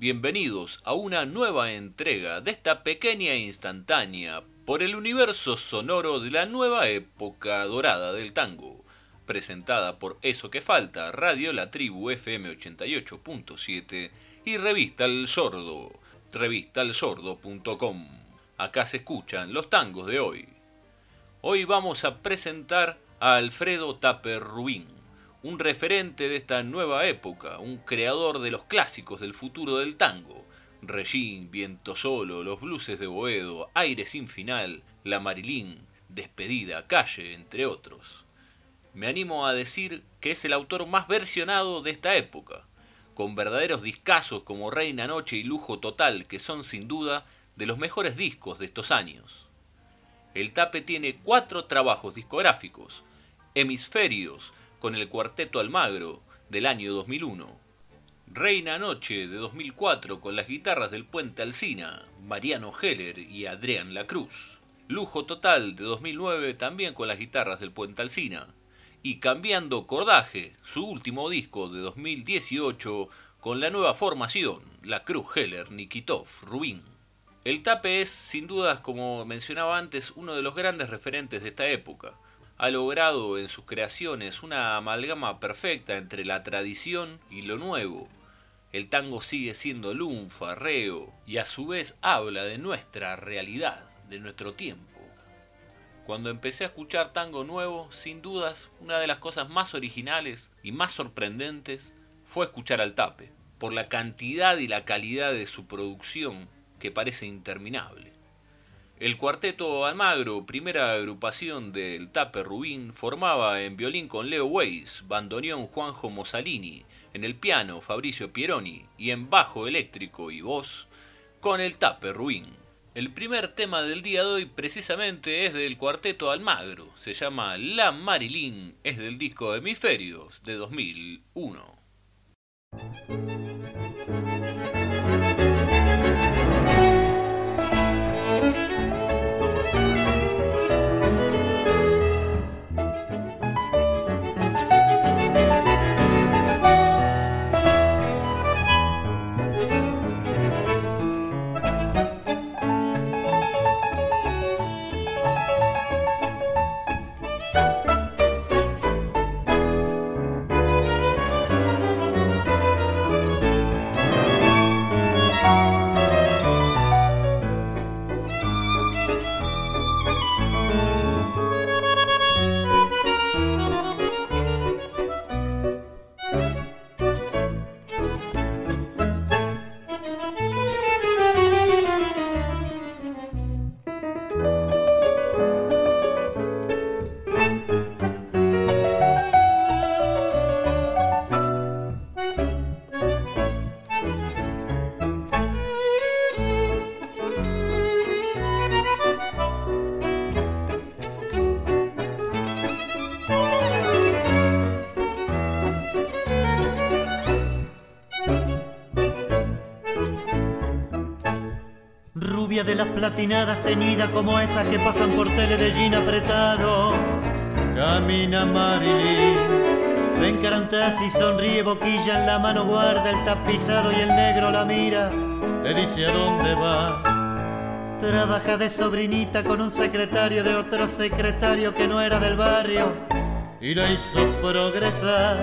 Bienvenidos a una nueva entrega de esta pequeña e instantánea por el universo sonoro de la nueva época dorada del tango, presentada por Eso que Falta, Radio La Tribu FM 88.7 y Revista El Sordo, revistalsordo.com. Acá se escuchan los tangos de hoy. Hoy vamos a presentar a Alfredo Taper Rubín un referente de esta nueva época, un creador de los clásicos del futuro del tango. Regín, Viento Solo, Los Blues de Boedo, Aire sin Final, La Marilín, Despedida, Calle, entre otros. Me animo a decir que es el autor más versionado de esta época, con verdaderos discazos como Reina Noche y Lujo Total, que son sin duda de los mejores discos de estos años. El Tape tiene cuatro trabajos discográficos, Hemisferios, con el Cuarteto Almagro del año 2001. Reina Noche de 2004 con las guitarras del Puente Alsina, Mariano Heller y Adrián Lacruz. Lujo Total de 2009 también con las guitarras del Puente Alsina. Y Cambiando Cordaje, su último disco de 2018 con la nueva formación, La Cruz Heller, Nikitov, Rubín. El Tape es, sin dudas, como mencionaba antes, uno de los grandes referentes de esta época ha logrado en sus creaciones una amalgama perfecta entre la tradición y lo nuevo. El tango sigue siendo lunfa, reo, y a su vez habla de nuestra realidad, de nuestro tiempo. Cuando empecé a escuchar tango nuevo, sin dudas, una de las cosas más originales y más sorprendentes fue escuchar al tape, por la cantidad y la calidad de su producción que parece interminable. El cuarteto Almagro, primera agrupación del Tape Rubín, formaba en violín con Leo Weiss, bandoneón Juanjo Mosalini, en el piano Fabricio Pieroni y en bajo eléctrico y voz con el Tape Rubín. El primer tema del día de hoy precisamente es del cuarteto Almagro, se llama La Marilín, es del disco Hemisferios de 2001. De las platinadas teñidas como esas que pasan por tele apretado. Camina Marilyn, ven y sonríe, boquilla en la mano guarda el tapizado y el negro la mira, le dice a dónde va. Trabaja de sobrinita con un secretario de otro secretario que no era del barrio y la hizo progresar.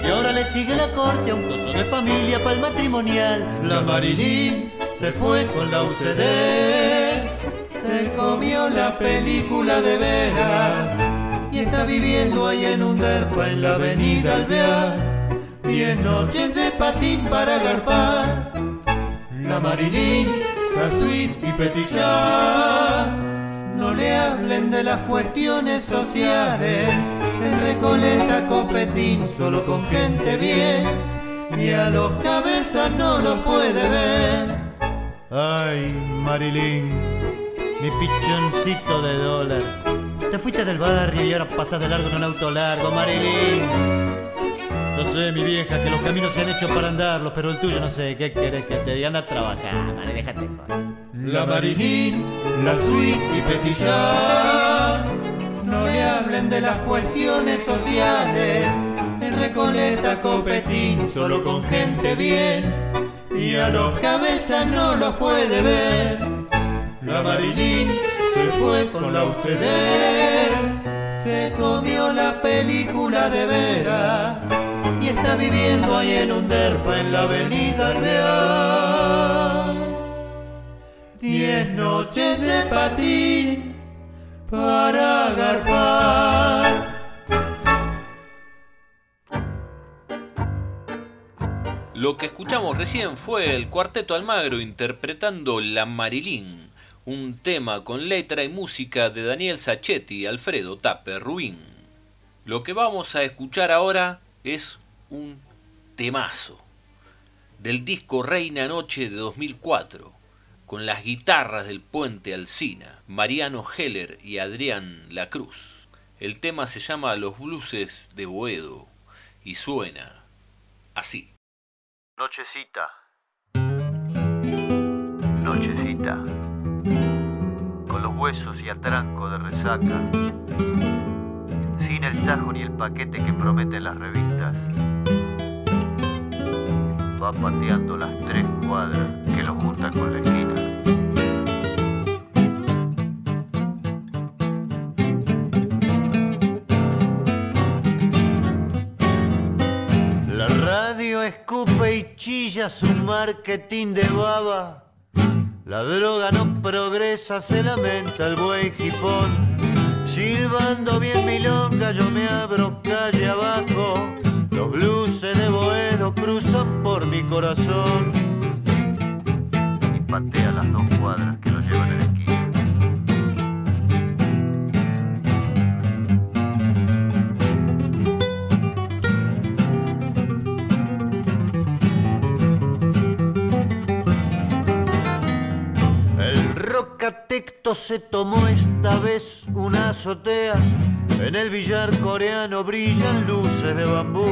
Y ahora le sigue la corte a un coso de familia para el matrimonial. La Marilyn se fue con la UCD, se comió la película de veras y está viviendo ahí en un derpa en la avenida Alvear. Diez noches de patín para agarpar, la Marilín, Sarsuit y Petillar. No le hablen de las cuestiones sociales, en Recoleta competín solo con gente bien, y a los cabezas no lo puede ver Ay, Marilyn, mi pichoncito de dólar. Te fuiste del barrio y ahora pasas de largo en un auto largo, Marilyn. No sé, mi vieja, que los caminos se han hecho para andarlos, pero el tuyo no sé, ¿qué querés que te diga? Anda a trabajar, Marilyn, déjate. La Marilyn, la suite y petillar. No le hablen de las cuestiones sociales. En Recoleta competir solo con gente bien y a los cabezas no los puede ver. La Marilyn se fue con la UCD, se comió la película de Vera y está viviendo ahí en un derpa en la avenida Real. Diez noches de patín para agarpar Lo que escuchamos recién fue el Cuarteto Almagro interpretando La Marilín, un tema con letra y música de Daniel Sacchetti y Alfredo Tape Rubín. Lo que vamos a escuchar ahora es un temazo del disco Reina Noche de 2004, con las guitarras del Puente Alcina, Mariano Heller y Adrián La Cruz. El tema se llama Los Blues de Boedo y suena así. Nochecita. Nochecita. Con los huesos y atranco de resaca. Sin el tajo ni el paquete que prometen las revistas. Va pateando las tres cuadras que lo juntan con la esquina. Escupe y chilla su marketing de baba. La droga no progresa, se lamenta el buey jipón. Silbando bien milonga, yo me abro calle abajo. Los blues de Boedo cruzan por mi corazón. Y patea las dos cuadras que Se tomó esta vez una azotea. En el billar coreano brillan luces de bambú.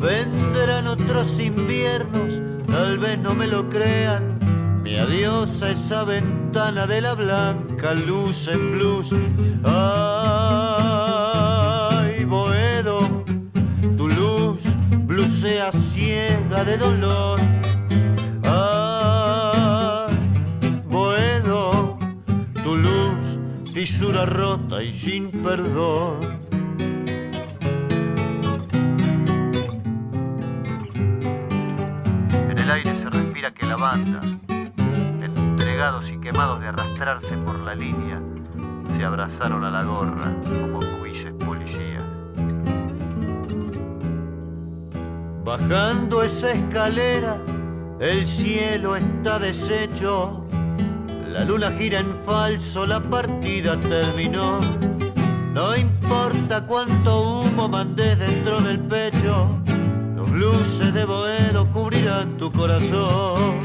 Vendrán otros inviernos, tal vez no me lo crean. Mi adiós a esa ventana de la blanca luz en blues. Ay, Boedo, tu luz blusea ciega de dolor fisura rota y sin perdón. En el aire se respira que la banda, entregados y quemados de arrastrarse por la línea, se abrazaron a la gorra como cubilles policías. Bajando esa escalera, el cielo está deshecho la luna gira en falso, la partida terminó. No importa cuánto humo mandé dentro del pecho, los blues de Boedo cubrirán tu corazón.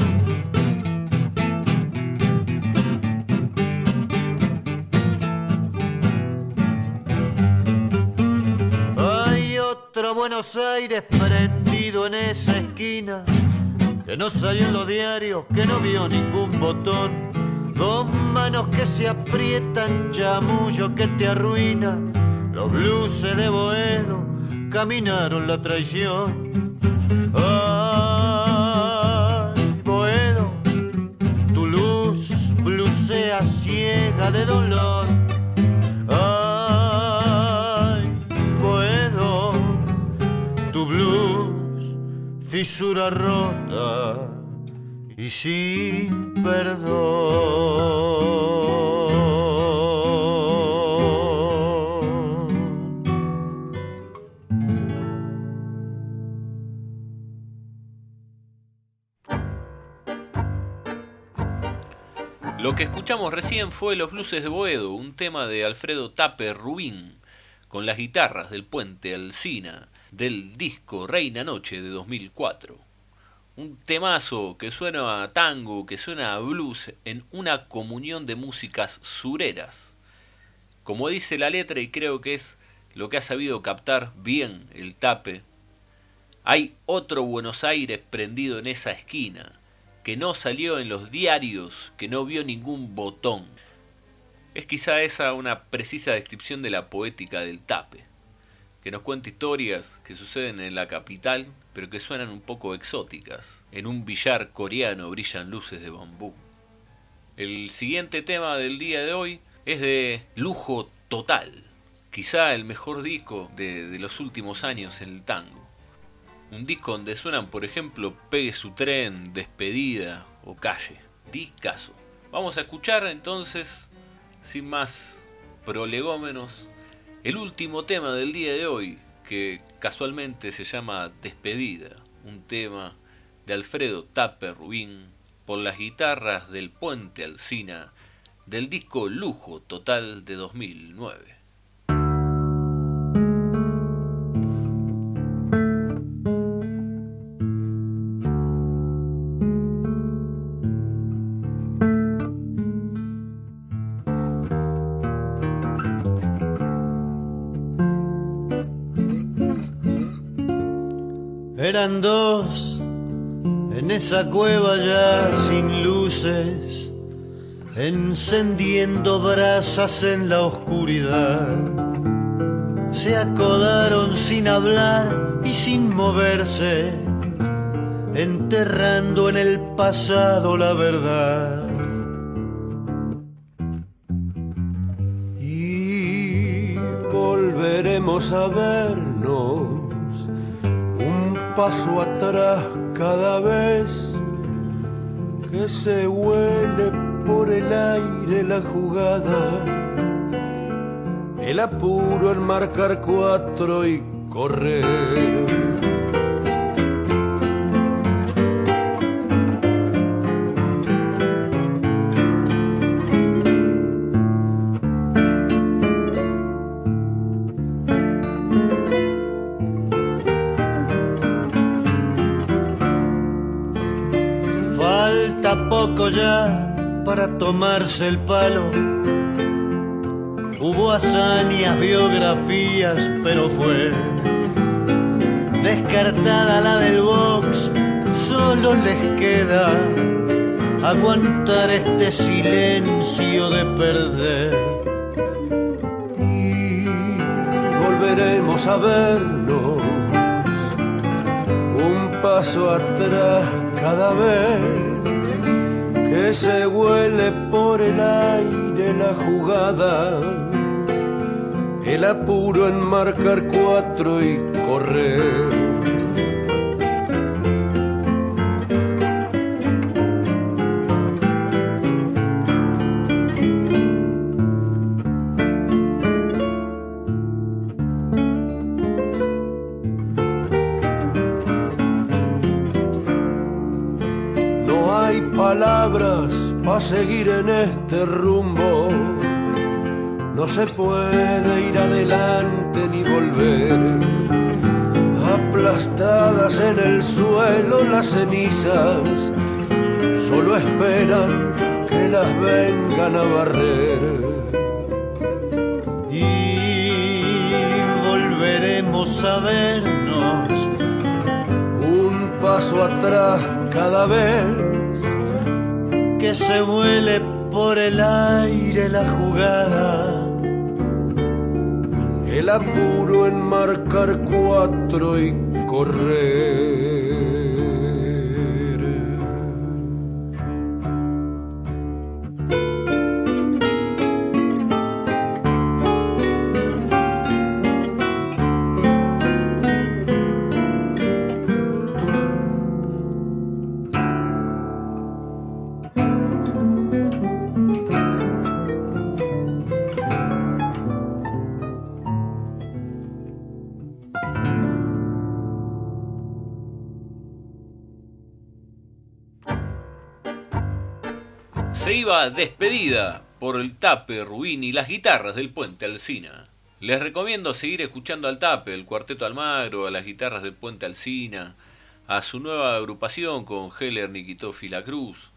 Hay otro Buenos Aires prendido en esa esquina, que no salió en los diarios, que no vio ningún botón manos que se aprietan, chamullo que te arruina. Los blues de Boedo caminaron la traición. Ay, Boedo, tu luz blusea ciega de dolor. Ay, Boedo, tu blues fisura rota y sin perdón. Lo que escuchamos recién fue Los Blues de Boedo, un tema de Alfredo Tape Rubín, con las guitarras del puente Alcina, del disco Reina Noche de 2004 Un temazo que suena a tango, que suena a blues en una comunión de músicas sureras. Como dice la letra y creo que es lo que ha sabido captar bien el tape, hay otro Buenos Aires prendido en esa esquina, que no salió en los diarios, que no vio ningún botón. Es quizá esa una precisa descripción de la poética del tape, que nos cuenta historias que suceden en la capital, pero que suenan un poco exóticas. En un billar coreano brillan luces de bambú. El siguiente tema del día de hoy es de lujo total, quizá el mejor disco de, los últimos años en el tango. Un disco donde suenan, por ejemplo, Pegue su tren, Despedida o Calle. Discaso. Vamos a escuchar entonces sin más prolegómenos, el último tema del día de hoy, que casualmente se llama Despedida, un tema de Alfredo Tape Rubín, por las guitarras del Puente Alcina, del disco Lujo Total de 2009. Eran dos en esa cueva ya sin luces, encendiendo brasas en la oscuridad. Se acodaron sin hablar y sin moverse, enterrando en el pasado la verdad. Y volveremos a vernos paso atrás cada vez que se huele por el aire la jugada, el apuro en marcar cuatro y correr. Tomarse el palo. Hubo hazañas, biografías, pero fue descartada la del box. Solo les queda aguantar este silencio de perder. Y volveremos a vernos un paso atrás cada vez que se huele por el aire la jugada, el apuro en marcar cuatro y correr. Seguir en este rumbo. No se puede ir adelante ni volver. Aplastadas en el suelo las cenizas, solo esperan que las vengan a barrer. Y volveremos a vernos. Un paso atrás cada vez se vuele por el aire la jugada. El apuro en marcar cuatro y correr. Despedida por el Tape, Rubín y las guitarras del Puente Alcina. Les recomiendo seguir escuchando al Tape, el Cuarteto Almagro, a las guitarras del Puente Alcina, a su nueva agrupación con Heller, Nikitov y La Cruz.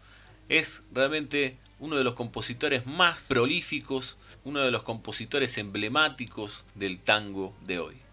Es realmente uno de los compositores más prolíficos, uno de los compositores emblemáticos del tango de hoy.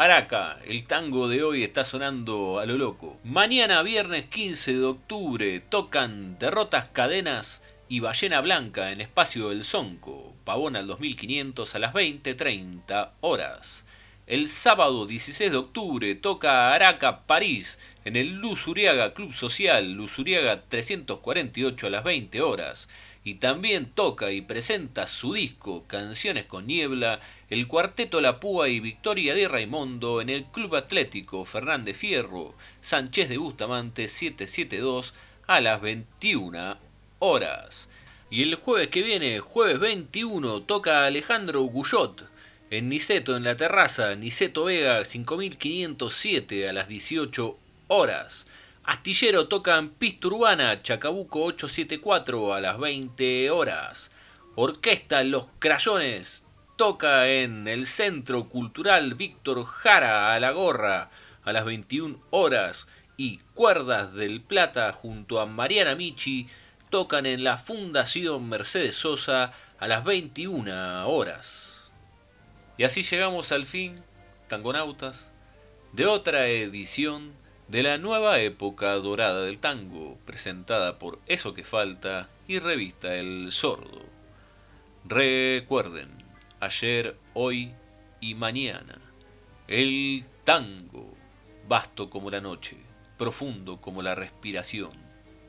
Araca, el tango de hoy está sonando a lo loco. Mañana viernes 15 de octubre tocan Derrotas Cadenas y Ballena Blanca en Espacio del Sonco, Pavona al 2500 a las 20.30 horas. El sábado 16 de octubre toca Araca París en el Luz Uriaga Club Social, Luz Uriaga 348 a las 20 horas. Y también toca y presenta su disco Canciones con Niebla el cuarteto La Púa y Victoria de Raimondo en el Club Atlético Fernández Fierro, Sánchez de Bustamante 772 a las 21 horas. Y el jueves que viene, jueves 21, toca Alejandro Guyot en Niceto, en la terraza, Niceto Vega 5507 a las 18 horas. Astillero toca en Pista Urbana, Chacabuco 874 a las 20 horas. Orquesta Los Crayones toca en el Centro Cultural Víctor Jara a la Gorra a las 21 horas. Y Cuerdas del Plata junto a Mariana Michi tocan en la Fundación Mercedes Sosa a las 21 horas. Y así llegamos al fin, tangonautas, de otra edición de la nueva época dorada del tango, presentada por Eso que Falta y revista El Sordo. Recuerden, ayer, hoy y mañana, el tango, vasto como la noche, profundo como la respiración,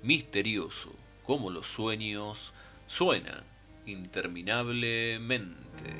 misterioso como los sueños, suena interminablemente.